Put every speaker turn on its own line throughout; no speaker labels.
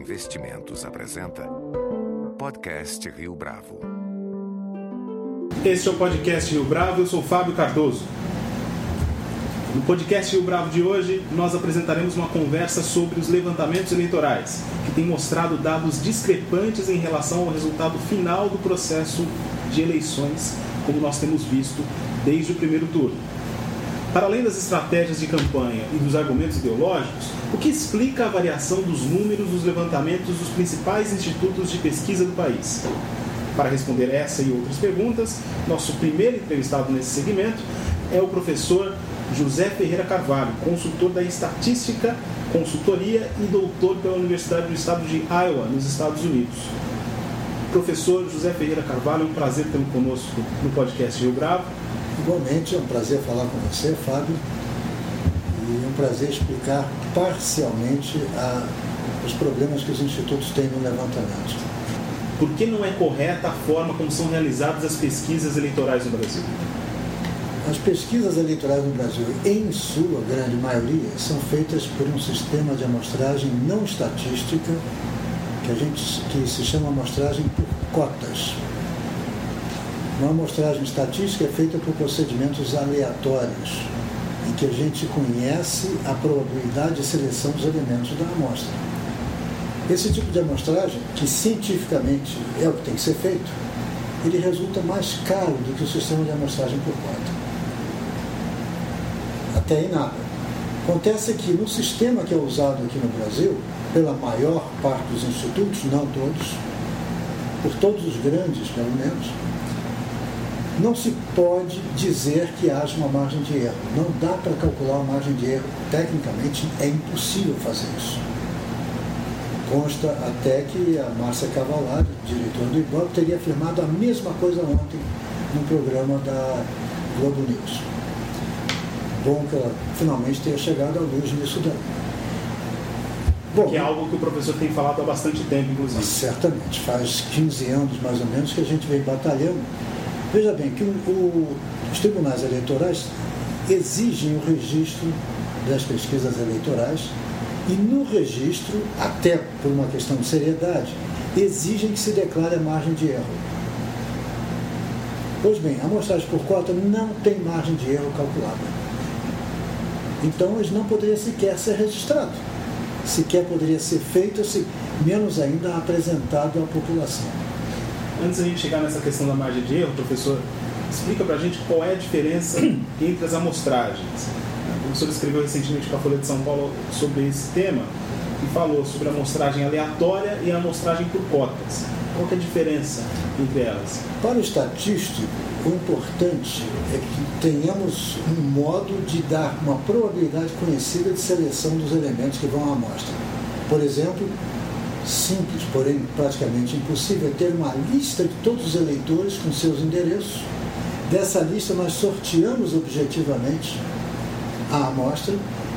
Investimentos apresenta Podcast Rio Bravo.
Este é o podcast Rio Bravo, eu sou Fábio Cardoso. No podcast Rio Bravo de hoje, nós apresentaremos uma conversa sobre os levantamentos eleitorais, que tem mostrado dados discrepantes em relação ao resultado final do processo de eleições, como nós temos visto desde o primeiro turno. Para além das estratégias de campanha e dos argumentos ideológicos, o que explica a variação dos números dos levantamentos dos principais institutos de pesquisa do país? Para responder essa e outras perguntas, nosso primeiro entrevistado nesse segmento é o professor José Ferreira Carvalho, consultor da Estatística, Consultoria e doutor pela Universidade do Estado de Iowa, nos Estados Unidos. Professor José Ferreira Carvalho, é um prazer tê-lo conosco no podcast Rio Bravo.
Igualmente, é um prazer falar com você, Fábio, e é um prazer explicar parcialmente a, os problemas que os institutos têm no levantamento.
Por que não é correta a forma como são realizadas as pesquisas eleitorais no Brasil?
As pesquisas eleitorais no Brasil, em sua grande maioria, são feitas por um sistema de amostragem não estatística, que, a gente, que se chama amostragem por cotas. Uma amostragem estatística é feita por procedimentos aleatórios, em que a gente conhece a probabilidade de seleção dos elementos da amostra. Esse tipo de amostragem, que cientificamente é o que tem que ser feito, ele resulta mais caro do que o sistema de amostragem por cota. Até aí nada. Acontece que no sistema que é usado aqui no Brasil, pela maior parte dos institutos, não todos, por todos os grandes pelo menos, não se pode dizer que haja uma margem de erro. Não dá para calcular uma margem de erro. Tecnicamente é impossível fazer isso. Consta até que a Márcia Cavalari, diretora do IBOP, teria afirmado a mesma coisa ontem no programa da Globo News. Bom que ela finalmente tenha chegado à luz nisso daí.
Bom, que é algo que o professor tem falado há bastante tempo, inclusive.
Certamente, faz 15 anos mais ou menos que a gente vem batalhando Veja bem que o, o, os tribunais eleitorais exigem o registro das pesquisas eleitorais e no registro, até por uma questão de seriedade, exigem que se declare a margem de erro. Pois bem, a amostragem por cota não tem margem de erro calculada. Então, eles não poderiam sequer ser registrados. Sequer poderia ser feito, menos ainda apresentado à população.
Antes da gente chegar nessa questão da margem de erro, professor, explica para a gente qual é a diferença entre as amostragens. O professor escreveu recentemente para a Folha de São Paulo sobre esse tema e falou sobre a amostragem aleatória e a amostragem por cotas. Qual é a diferença entre elas?
Para o estatístico, o importante é que tenhamos um modo de dar uma probabilidade conhecida de seleção dos elementos que vão à amostra. Por exemplo, simples, porém praticamente impossível, é ter uma lista de todos os eleitores com seus endereços. Dessa lista nós sorteamos objetivamente a amostra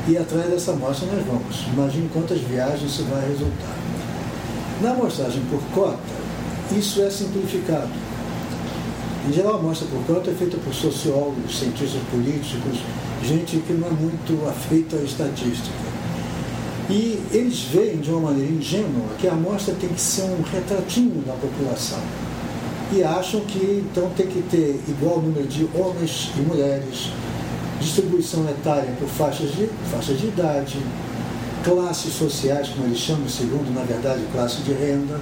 e atrás dessa amostra nós vamos. Imagine quantas viagens isso vai resultar. Na amostragem por cota, isso é simplificado. Em geral, a amostra por cota é feita por sociólogos, cientistas políticos, gente que não é muito afeita à estatística. E eles veem de uma maneira ingênua que a amostra tem que ser um retratinho da população. E acham que então tem que ter igual número de homens e mulheres, distribuição etária por faixas de, faixas de idade, classes sociais, como eles chamam, segundo, na verdade, classe de renda,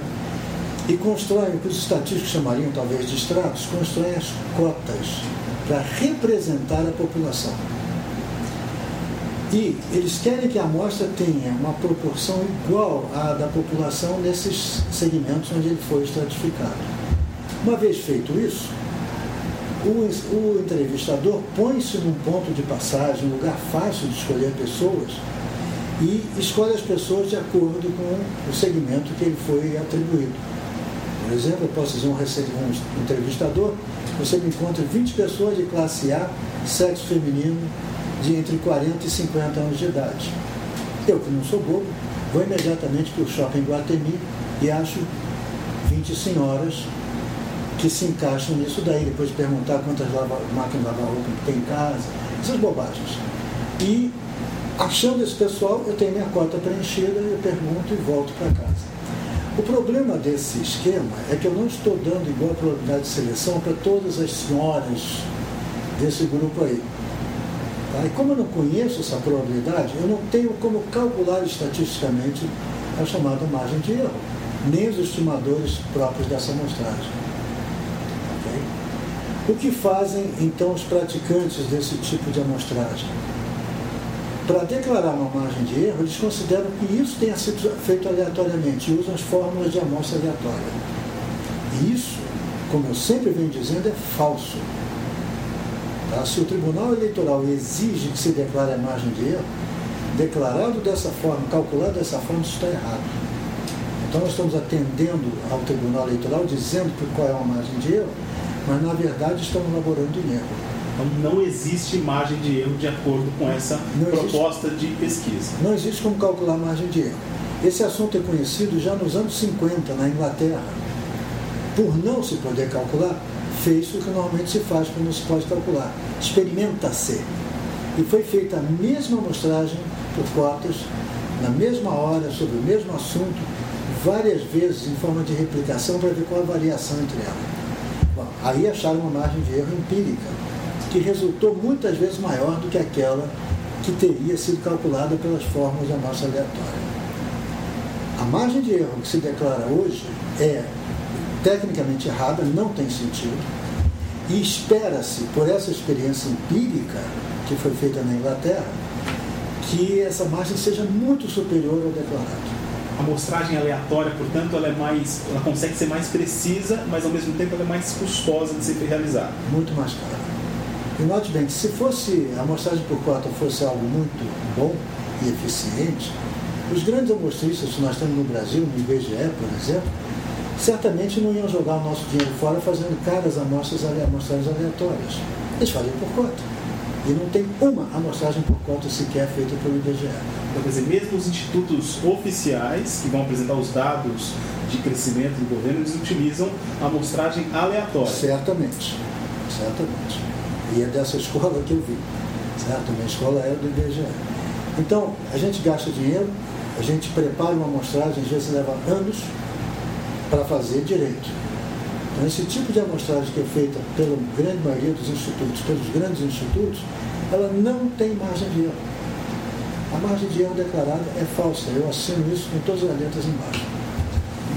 e constroem o que os estatísticos chamariam talvez de estratos, constroem as cotas para representar a população. E eles querem que a amostra tenha uma proporção igual à da população nesses segmentos onde ele foi estratificado. Uma vez feito isso, o, entrevistador põe-se num ponto de passagem, um lugar fácil de escolher pessoas, e escolhe as pessoas de acordo com o segmento que ele foi atribuído. Por exemplo, eu posso dizer um, um entrevistador, você me encontra 20 pessoas de classe A, sexo feminino, de entre 40 e 50 anos de idade. Eu, que não sou bobo, vou imediatamente para o shopping Guatemi e acho 20 senhoras que se encaixam nisso daí, depois de perguntar quantas lava, máquinas de lavar roupa tem em casa, essas bobagens. E achando esse pessoal, eu tenho minha cota preenchida, eu pergunto e volto para casa. O problema desse esquema é que eu não estou dando igual probabilidade de seleção para todas as senhoras desse grupo aí. Tá? E como eu não conheço essa probabilidade, eu não tenho como calcular estatisticamente a chamada margem de erro, nem os estimadores próprios dessa amostragem. Okay? O que fazem então os praticantes desse tipo de amostragem? Para declarar uma margem de erro, eles consideram que isso tenha sido feito aleatoriamente e usam as fórmulas de amostra aleatória. E isso, como eu sempre venho dizendo, é falso. Tá? Se o Tribunal Eleitoral exige que se declare a margem de erro, declarado dessa forma, calculado dessa forma, isso está errado. Então nós estamos atendendo ao Tribunal Eleitoral dizendo qual é a margem de erro, mas na verdade estamos laborando em erro.
Então não existe margem de erro de acordo com essa não proposta existe, de pesquisa.
Não existe como calcular margem de erro. Esse assunto é conhecido já nos anos 50 na Inglaterra. Por não se poder calcular, fez o que normalmente se faz quando se pode calcular. Experimenta-se. E foi feita a mesma amostragem por cotas, na mesma hora, sobre o mesmo assunto, várias vezes em forma de replicação para ver qual a variação entre elas. Bom, aí acharam uma margem de erro empírica, que resultou muitas vezes maior do que aquela que teria sido calculada pelas fórmulas da amostra aleatória. A margem de erro que se declara hoje é tecnicamente errada, não tem sentido, e espera-se, por essa experiência empírica que foi feita na Inglaterra, que essa margem seja muito superior ao declarado.
A amostragem aleatória, portanto, ela é mais, ela consegue ser mais precisa, mas ao mesmo tempo ela é mais custosa de ser realizada.
Muito mais cara. E note bem que se fosse a amostragem por cota fosse algo muito bom e eficiente, os grandes amostristas que nós temos no Brasil, no IBGE, por exemplo, certamente não iam jogar o nosso dinheiro fora fazendo caras amostras, amostragens aleatórias. Eles fazem por cota. E não tem uma amostragem por cota sequer feita pelo IBGE.
Então, quer dizer, mesmo os institutos oficiais, que vão apresentar os dados de crescimento do governo, eles utilizam amostragem aleatória.
Certamente. Certamente. E é dessa escola que eu vi. Certo? Minha escola é do IBGE. Então, a gente gasta dinheiro, a gente prepara uma amostragem, às vezes leva anos, para fazer direito. Então, esse tipo de amostragem que é feita pela grande maioria dos institutos, pelos grandes institutos, ela não tem margem de erro. A margem de erro declarada é falsa. Eu assino isso com todas as letras embaixo.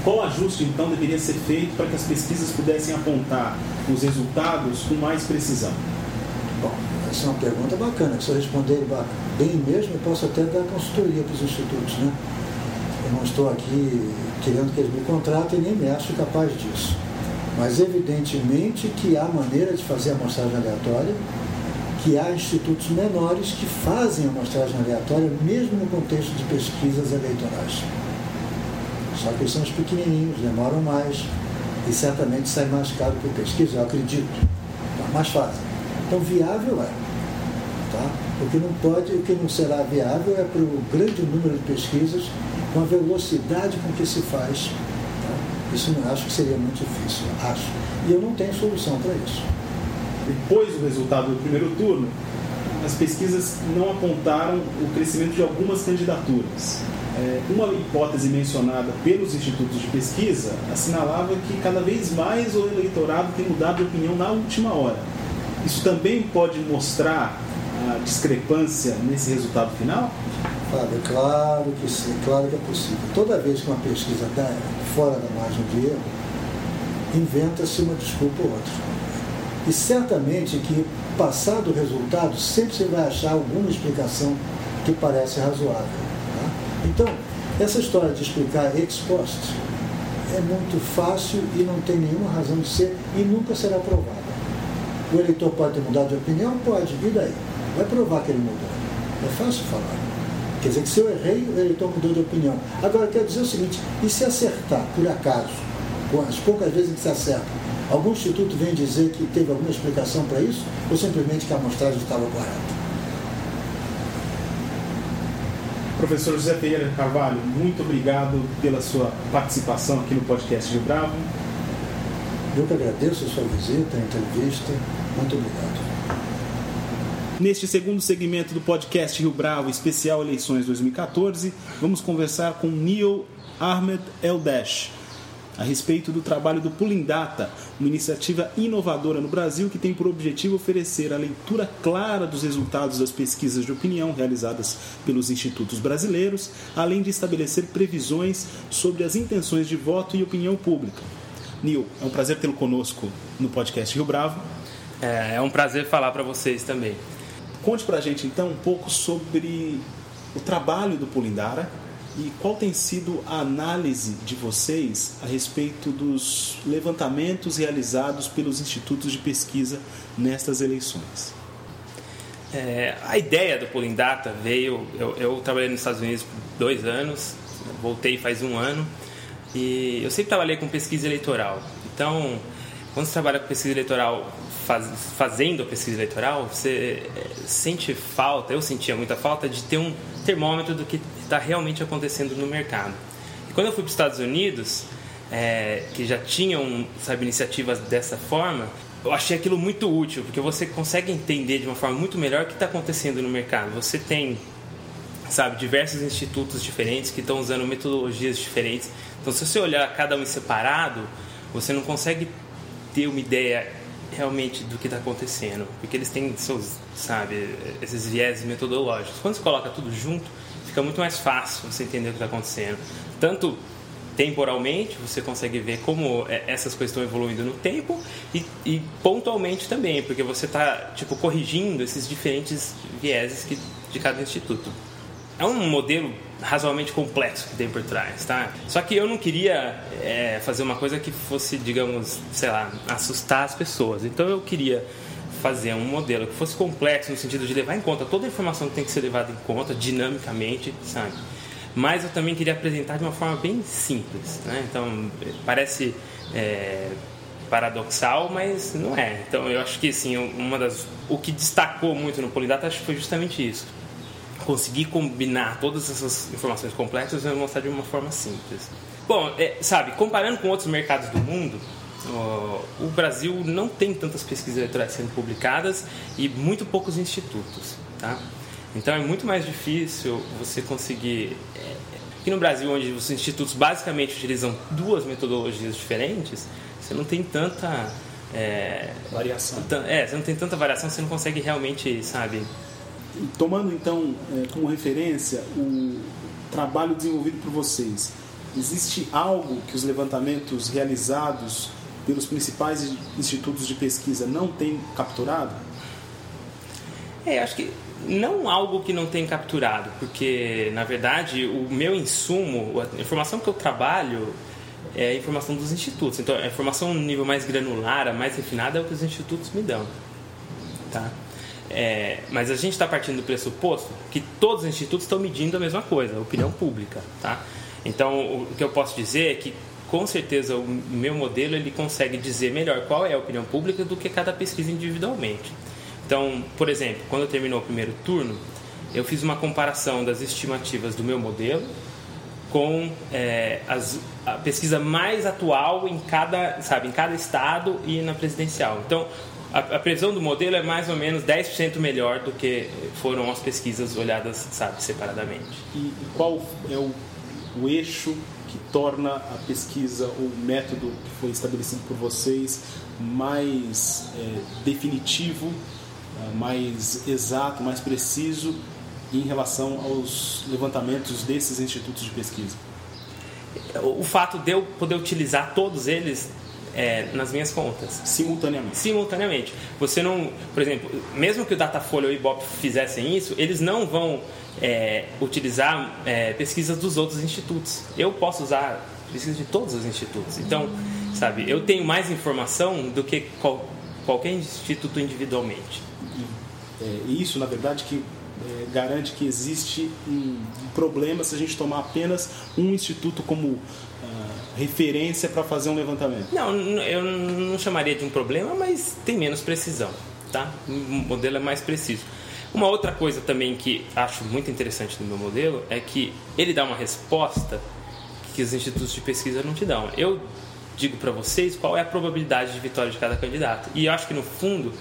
Qual ajuste, então, deveria ser feito para que as pesquisas pudessem apontar os resultados com mais precisão?
Bom, essa é uma pergunta bacana. Se eu responder bem mesmo, eu posso até dar consultoria para os institutos. Né? Eu não estou aqui querendo que eles me contratem, nem me acho capaz disso. Mas evidentemente que há maneira de fazer amostragem aleatória, que há institutos menores que fazem amostragem aleatória mesmo no contexto de pesquisas eleitorais. Só que eles são os pequenininhos, demoram mais e certamente sai mais caro por pesquisa, eu acredito. Tá? Mas fazem. Então viável é. Tá? O que não pode, o que não será viável é para o grande número de pesquisas com a velocidade com que se faz. Tá? Isso não acho que seria muito difícil, acho. E eu não tenho solução para isso.
Depois do resultado do primeiro turno, as pesquisas não apontaram o crescimento de algumas candidaturas. É, uma hipótese mencionada pelos institutos de pesquisa assinalava que cada vez mais o eleitorado tem mudado de opinião na última hora. Isso também pode mostrar discrepância nesse resultado final?
Fábio, claro que sim, claro que é possível. Toda vez que uma pesquisa está fora da margem de erro, inventa-se uma desculpa ou outra. E certamente que, passado o resultado, sempre você vai achar alguma explicação que parece razoável. Tá? Então, essa história de explicar ex post é muito fácil e não tem nenhuma razão de ser e nunca será provada. O eleitor pode ter mudado de opinião? Pode, e daí? Vai provar que ele mudou. É fácil falar. Quer dizer que se eu errei, o eleitor mudou de opinião. Agora, quero dizer o seguinte, e se acertar, por acaso, com as poucas vezes que se acerta, algum instituto vem dizer que teve alguma explicação para isso, ou simplesmente que a amostragem estava correta?
Professor José Pereira Carvalho, muito obrigado pela sua participação aqui no podcast Rio Bravo.
Eu que agradeço a sua visita, a entrevista. Muito obrigado.
Neste segundo segmento do podcast Rio Bravo, especial eleições 2014, vamos conversar com Neil Ahmed Eldesh a respeito do trabalho do Pulling Data, uma iniciativa inovadora no Brasil que tem por objetivo oferecer a leitura clara dos resultados das pesquisas de opinião realizadas pelos institutos brasileiros, além de estabelecer previsões sobre as intenções de voto e opinião pública. Nil, é um prazer tê-lo conosco no podcast Rio Bravo.
É, é um prazer falar para vocês também.
Conte para a gente então um pouco sobre o trabalho do Pulindara e qual tem sido a análise de vocês a respeito dos levantamentos realizados pelos institutos de pesquisa nestas eleições?
É, a ideia do Polling veio. Eu, eu, trabalhei nos Estados Unidos por dois anos, voltei faz um ano, e eu sempre trabalhei com pesquisa eleitoral. Então, quando você trabalha com pesquisa eleitoral, faz, fazendo a pesquisa eleitoral, você é, sente falta, eu sentia muita falta de ter um termômetro do que está realmente acontecendo no mercado. E quando eu fui para os Estados Unidos, é, que já tinham sabe, iniciativas dessa forma, eu achei aquilo muito útil, porque você consegue entender de uma forma muito melhor o que está acontecendo no mercado. Você tem, sabe, diversos institutos diferentes que estão usando metodologias diferentes. Então, se você olhar cada um separado, você não consegue ter uma ideia realmente do que está acontecendo, porque eles têm seus, sabe, esses viés metodológicos. Quando você coloca tudo junto, fica muito mais fácil você entender o que está acontecendo. Tanto temporalmente, você consegue ver como é, essas coisas estão evoluindo no tempo e, e pontualmente também, porque você está tipo corrigindo esses diferentes vieses que, de cada instituto. É um modelo razoavelmente complexo que tem por trás, tá? Só que eu não queria é, fazer uma coisa que fosse, digamos, sei lá, assustar as pessoas. Então eu queria fazer um modelo que fosse complexo no sentido de levar em conta toda a informação que tem que ser levada em conta dinamicamente, sabe? Mas eu também queria apresentar de uma forma bem simples, né? Então parece é, paradoxal, mas não é. Então eu acho que assim, uma das o que destacou muito no Polidata acho que foi justamente isso conseguir combinar todas essas informações complexas e mostrar de uma forma simples. Bom, é, sabe, comparando com outros mercados do mundo, o Brasil não tem tantas pesquisas eleitorais sendo publicadas e muito poucos institutos, tá? Então é muito mais difícil você conseguir. É, aqui no Brasil, onde os institutos basicamente utilizam duas metodologias diferentes, você não tem tanta.
É, variação.
É, você não tem tanta variação, você não consegue realmente, sabe,
tomando então é, como referência o trabalho desenvolvido por vocês, existe algo que os levantamentos realizados pelos principais institutos de pesquisa não têm capturado?
É, acho que não algo que não tem capturado, porque na verdade o meu insumo, a informação que eu trabalho é a informação dos institutos. Então a informação no nível mais granular, mais refinada é o que os institutos me dão, tá? É, mas a gente está partindo do pressuposto que todos os institutos estão medindo a mesma coisa, a opinião pública, tá? Então, o que eu posso dizer é que, com certeza, o meu modelo ele consegue dizer melhor qual é a opinião pública do que cada pesquisa individualmente. Então, por exemplo, quando terminou o primeiro turno, eu fiz uma comparação das estimativas do meu modelo com é, as, a pesquisa mais atual em cada, sabe, em cada estado e na presidencial. Então, a, a, previsão do modelo é mais ou menos 10% melhor do que foram as pesquisas olhadas, sabe, separadamente.
E, e qual é o, o eixo que torna a pesquisa, o método que foi estabelecido por vocês, mais é, definitivo, é, mais exato, mais preciso em relação aos levantamentos desses institutos de pesquisa?
O fato de eu poder utilizar todos eles é, nas minhas contas.
Simultaneamente.
Simultaneamente. Você não, por exemplo, mesmo que o Datafolha ou o Ibope fizessem isso, eles não vão é, utilizar é, pesquisas dos outros institutos. Eu posso usar pesquisas de todos os institutos. Então, sabe, eu tenho mais informação do que qual, qualquer instituto individualmente.
É, isso, na verdade, que é, garante que existe um problema se a gente tomar apenas um instituto como uh, referência para fazer um levantamento.
Não, eu não chamaria de um problema, mas tem menos precisão, tá? O modelo é mais preciso. Uma outra coisa também que acho muito interessante no meu modelo é que ele dá uma resposta que os institutos de pesquisa não te dão. Eu digo para vocês qual é a probabilidade de vitória de cada candidato. E eu acho que no fundo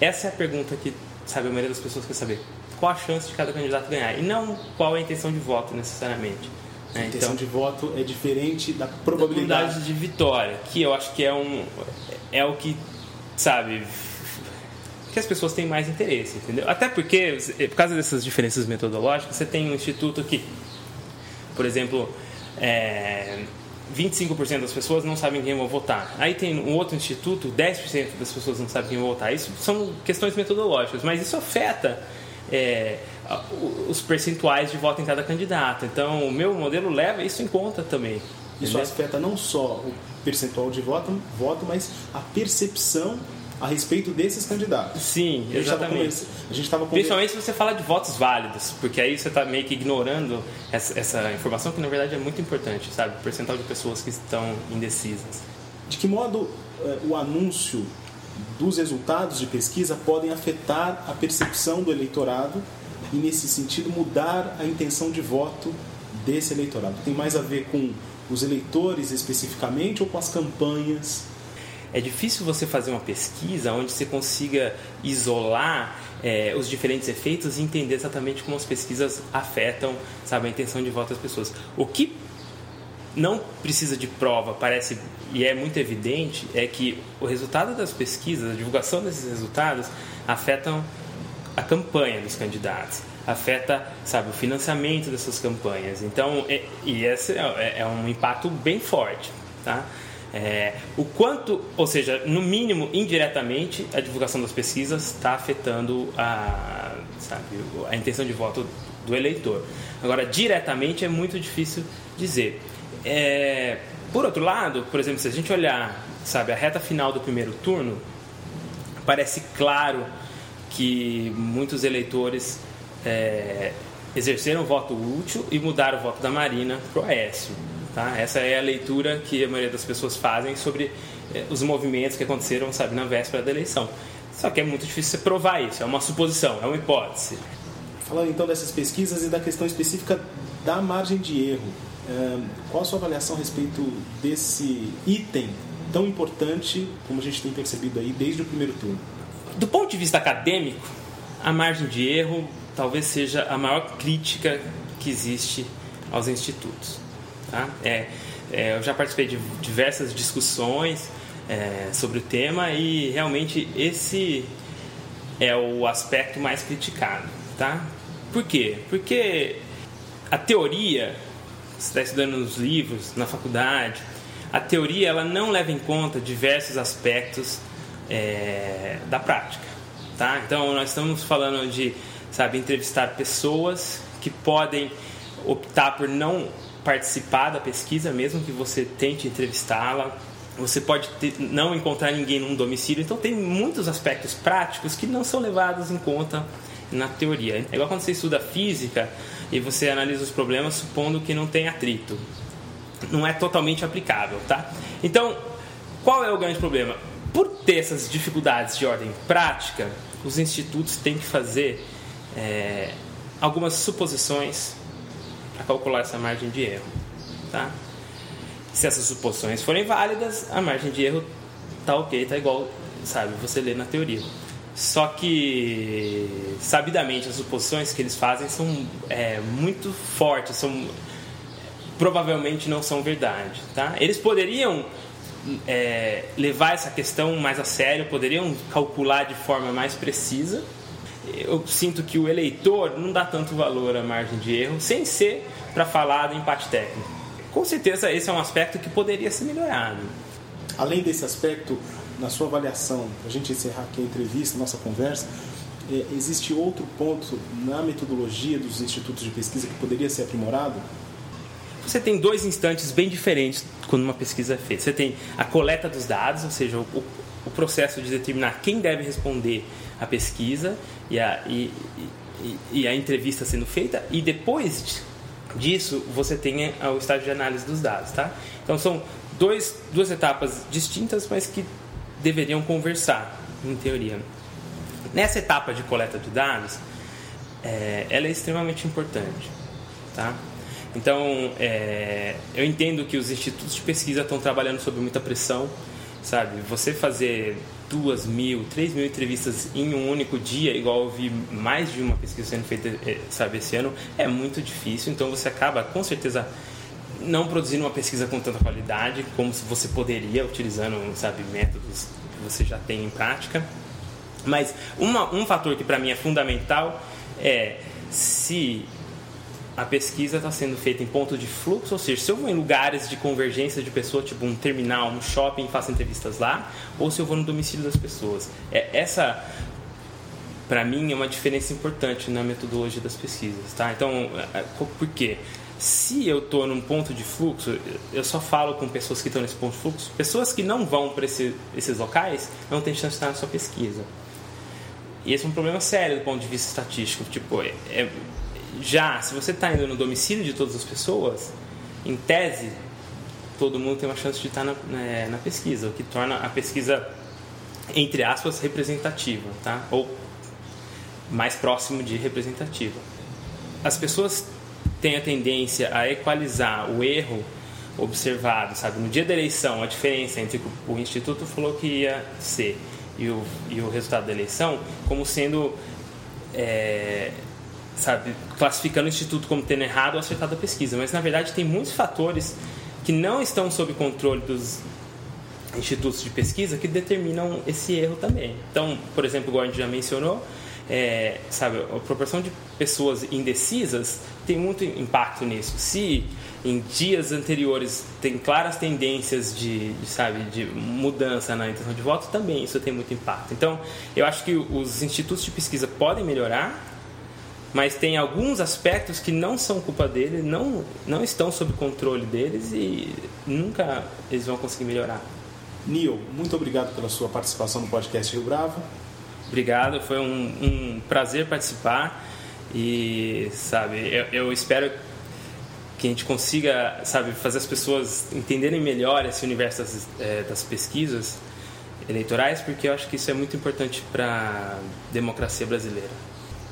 essa é a pergunta que sabe a maioria das pessoas quer saber qual a chance de cada candidato ganhar e não qual é a intenção de voto necessariamente.
A
É,
intenção
então,
de voto é diferente da
probabilidade
probabilidade.
de vitória, que eu acho que é um é o que sabe que as pessoas têm mais interesse, entendeu? Até porque por causa dessas diferenças metodológicas, você tem um instituto que, por exemplo, é, 25% das pessoas não sabem quem vão votar. Aí tem um outro instituto, 10% das pessoas não sabem quem vão votar. Isso são questões metodológicas, mas isso afeta é, a- os percentuais de voto em cada candidato. Então, o meu modelo leva isso em conta também.
Isso afeta não só o percentual de voto, voto, mas a percepção a respeito desses candidatos.
Sim, exatamente.
a gente estava
Principalmente se você fala de votos válidos, porque aí você está meio que ignorando essa, essa informação que na verdade é muito importante, sabe? O percentual de pessoas que estão indecisas.
De que modo eh, o anúncio dos resultados de pesquisa podem afetar a percepção do eleitorado e, nesse sentido, mudar a intenção de voto desse eleitorado? Tem mais a ver com os eleitores especificamente ou com as campanhas?
É difícil você fazer uma pesquisa onde você consiga isolar é, os diferentes efeitos e entender exatamente como as pesquisas afetam, sabe, a intenção de voto das pessoas. O que não precisa de prova, parece e é muito evidente, é que o resultado das pesquisas, a divulgação desses resultados, afetam a campanha dos candidatos, afeta, sabe, o financiamento dessas campanhas. Então, é, e esse é, é um impacto bem forte, tá? É, o quanto, ou seja, no mínimo indiretamente, a divulgação das pesquisas está afetando a, sabe, a intenção de voto do eleitor. Agora, diretamente é muito difícil dizer. É, por outro lado, por exemplo, se a gente olhar, sabe, a reta final do primeiro turno, parece claro que muitos eleitores é, exerceram voto útil e mudaram o voto da Marina para o Aécio. Tá? Essa é a leitura que a maioria das pessoas fazem sobre é, os movimentos que aconteceram, sabe, na véspera da eleição. Só que é muito difícil você provar isso, é uma suposição, é uma hipótese.
Falando então dessas pesquisas e da questão específica da margem de erro, eh, qual a sua avaliação a respeito desse item tão importante como a gente tem percebido aí desde o primeiro turno?
Do ponto de vista acadêmico, a margem de erro talvez seja a maior crítica que existe aos institutos. Tá? É, é, eu já participei de diversas discussões é, sobre o tema e realmente esse é o aspecto mais criticado. Tá? Por quê? Porque a teoria, você está estudando nos livros, na faculdade, a teoria ela não leva em conta diversos aspectos é, da prática, tá? Então nós estamos falando de, sabe, entrevistar pessoas que podem optar por não participar da pesquisa, mesmo que você tente entrevistá-la. Você pode ter, não encontrar ninguém num domicílio, então tem muitos aspectos práticos que não são levados em conta na teoria. É igual quando você estuda física e você analisa os problemas supondo que não tem atrito. Não é totalmente aplicável, tá? Então, qual é o grande problema? Por ter essas dificuldades de ordem prática, os institutos têm que fazer é, algumas suposições para calcular essa margem de erro, tá? Se essas suposições forem válidas, a margem de erro tá ok, tá igual, sabe, você lê na teoria. Só que, sabidamente, as suposições que eles fazem são é, muito fortes, são provavelmente não são verdade, tá? Eles poderiam é, levar essa questão mais a sério, poderiam calcular de forma mais precisa. Eu sinto que o eleitor não dá tanto valor à margem de erro, sem ser para falar do empate técnico. Com certeza esse é um aspecto que poderia ser melhorado.
Além desse aspecto, na sua avaliação, a gente encerrar aqui a entrevista, nossa conversa, é, existe outro ponto na metodologia dos institutos de pesquisa que poderia ser aprimorado?
Você tem dois instantes bem diferentes quando uma pesquisa é feita. Você tem a coleta dos dados, ou seja, o, o processo de determinar quem deve responder à pesquisa e a, e, e, e a entrevista sendo feita, e depois disso você tem o estágio de análise dos dados. Tá? Então são dois, duas etapas distintas, mas que deveriam conversar, em teoria. Nessa etapa de coleta de dados, é, ela é extremamente importante. Tá? Então, é, eu entendo que os institutos de pesquisa estão trabalhando sob muita pressão, sabe? Você fazer duas mil, três mil entrevistas em um único dia, igual eu vi mais de uma pesquisa sendo feita, sabe, esse ano, é muito difícil. Então, você acaba, com certeza, não produzindo uma pesquisa com tanta qualidade como se você poderia utilizando, sabe, métodos que você já tem em prática. Mas uma, um fator que para mim é fundamental é se a pesquisa está sendo feita em ponto de fluxo, ou seja, se eu vou em lugares de convergência de pessoas, tipo um terminal, um shopping, faço entrevistas lá, ou se eu vou no domicílio das pessoas. É, essa, para mim, é uma diferença importante na metodologia das pesquisas. Tá? Então, é, por quê? Se eu estou num ponto de fluxo, eu só falo com pessoas que estão nesse ponto de fluxo. Pessoas que não vão para esse, esses locais não têm chance de estar na sua pesquisa. E esse é um problema sério do ponto de vista estatístico. Tipo, é, é já, se você está indo no domicílio de todas as pessoas, em tese, todo mundo tem uma chance de estar na, na, né, na pesquisa, o que torna a pesquisa, entre aspas, representativa, tá? Ou mais próximo de representativa. As pessoas têm a tendência a equalizar o erro observado, sabe? No dia da eleição, a diferença entre o, o Instituto falou que ia ser e o, e o resultado da eleição como sendo é, sabe, classificando o instituto como tendo errado ou acertado a pesquisa, mas na verdade tem muitos fatores que não estão sob controle dos institutos de pesquisa que determinam esse erro também. Então, por exemplo, igual a gente já mencionou, é, sabe, a proporção de pessoas indecisas tem muito impacto nisso. Se em dias anteriores tem claras tendências de, de, sabe, de mudança na intenção de voto, também isso tem muito impacto. Então, eu acho que os institutos de pesquisa podem melhorar, mas tem alguns aspectos que não são culpa deles, não, não estão sob controle deles e nunca eles vão conseguir melhorar.
Neil, muito obrigado pela sua participação no podcast Rio Bravo.
Obrigado, foi um, um prazer participar e, sabe, eu, eu, espero que a gente consiga, sabe, fazer as pessoas entenderem melhor esse universo das, é, das pesquisas eleitorais, porque eu acho que isso é muito importante para a democracia brasileira.